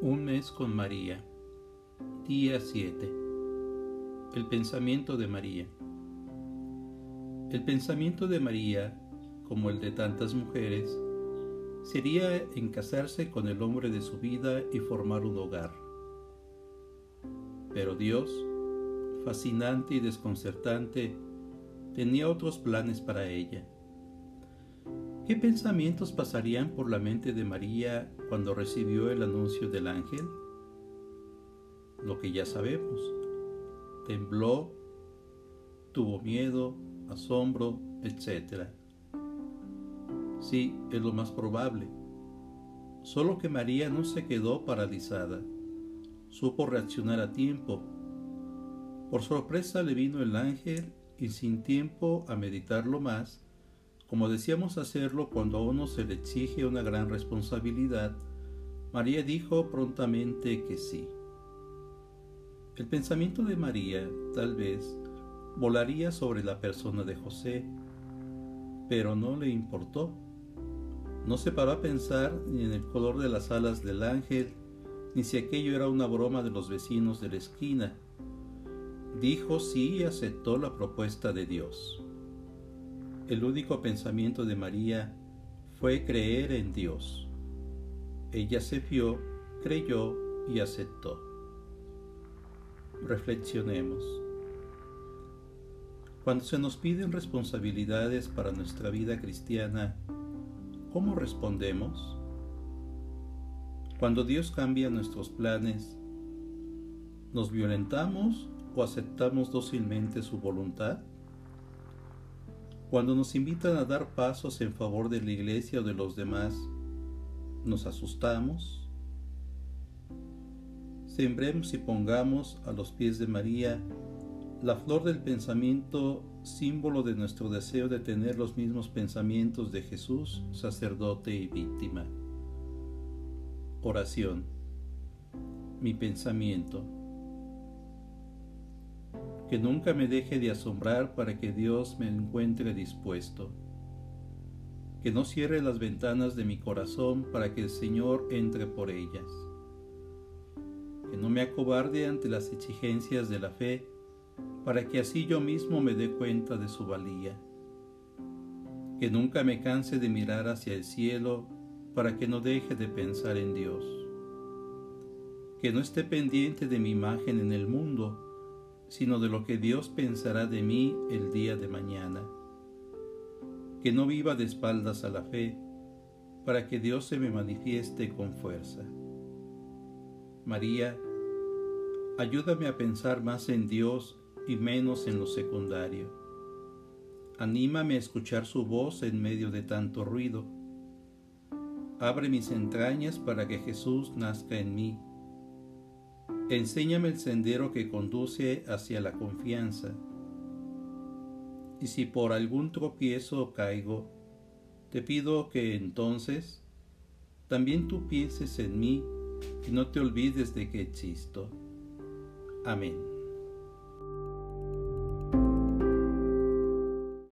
Un mes con María. Día 7. El pensamiento de María. El pensamiento de María, como el de tantas mujeres, sería en casarse con el hombre de su vida y formar un hogar. Pero Dios, fascinante y desconcertante, tenía otros planes para ella. ¿Qué pensamientos pasarían por la mente de María cuando recibió el anuncio del ángel? Lo que ya sabemos. Tembló, tuvo miedo, asombro, etc. Sí, es lo más probable. Solo que María no se quedó paralizada. Supo reaccionar a tiempo. Por sorpresa le vino el ángel y sin tiempo a meditarlo más, como decíamos hacerlo cuando a uno se le exige una gran responsabilidad, María dijo prontamente que sí. El pensamiento de María, tal vez, volaría sobre la persona de José, pero no le importó. No se paró a pensar ni en el color de las alas del ángel, ni si aquello era una broma de los vecinos de la esquina. Dijo sí y aceptó la propuesta de Dios el único pensamiento de María fue creer en Dios. Ella se fió, creyó y aceptó. Reflexionemos. Cuando se nos piden responsabilidades para nuestra vida cristiana, ¿cómo respondemos? Cuando Dios cambia nuestros planes, ¿nos violentamos o aceptamos dócilmente su voluntad? Cuando nos invitan a dar pasos en favor de la iglesia o de los demás, nos asustamos. Sembremos y pongamos a los pies de María la flor del pensamiento, símbolo de nuestro deseo de tener los mismos pensamientos de Jesús, sacerdote y víctima. Oración. Mi pensamiento que nunca me deje de asombrar para que Dios me encuentre dispuesto, que no cierre las ventanas de mi corazón para que el Señor entre por ellas, que no me acobarde ante las exigencias de la fe, para que así yo mismo me dé cuenta de su valía, que nunca me canse de mirar hacia el cielo para que no deje de pensar en Dios, que no esté pendiente de mi imagen en el mundo, sino de lo que Dios pensará de mí el día de mañana. Que no viva de espaldas a la fe, para que Dios se me manifieste con fuerza. María, ayúdame a pensar más en Dios y menos en lo secundario. Anímame a escuchar su voz en medio de tanto ruido. Abre mis entrañas para que Jesús nazca en mí Enséñame el sendero que conduce hacia la confianza. Y si por algún tropiezo caigo, te pido que entonces también tú pienses en mí y no te olvides de que existo. Amén.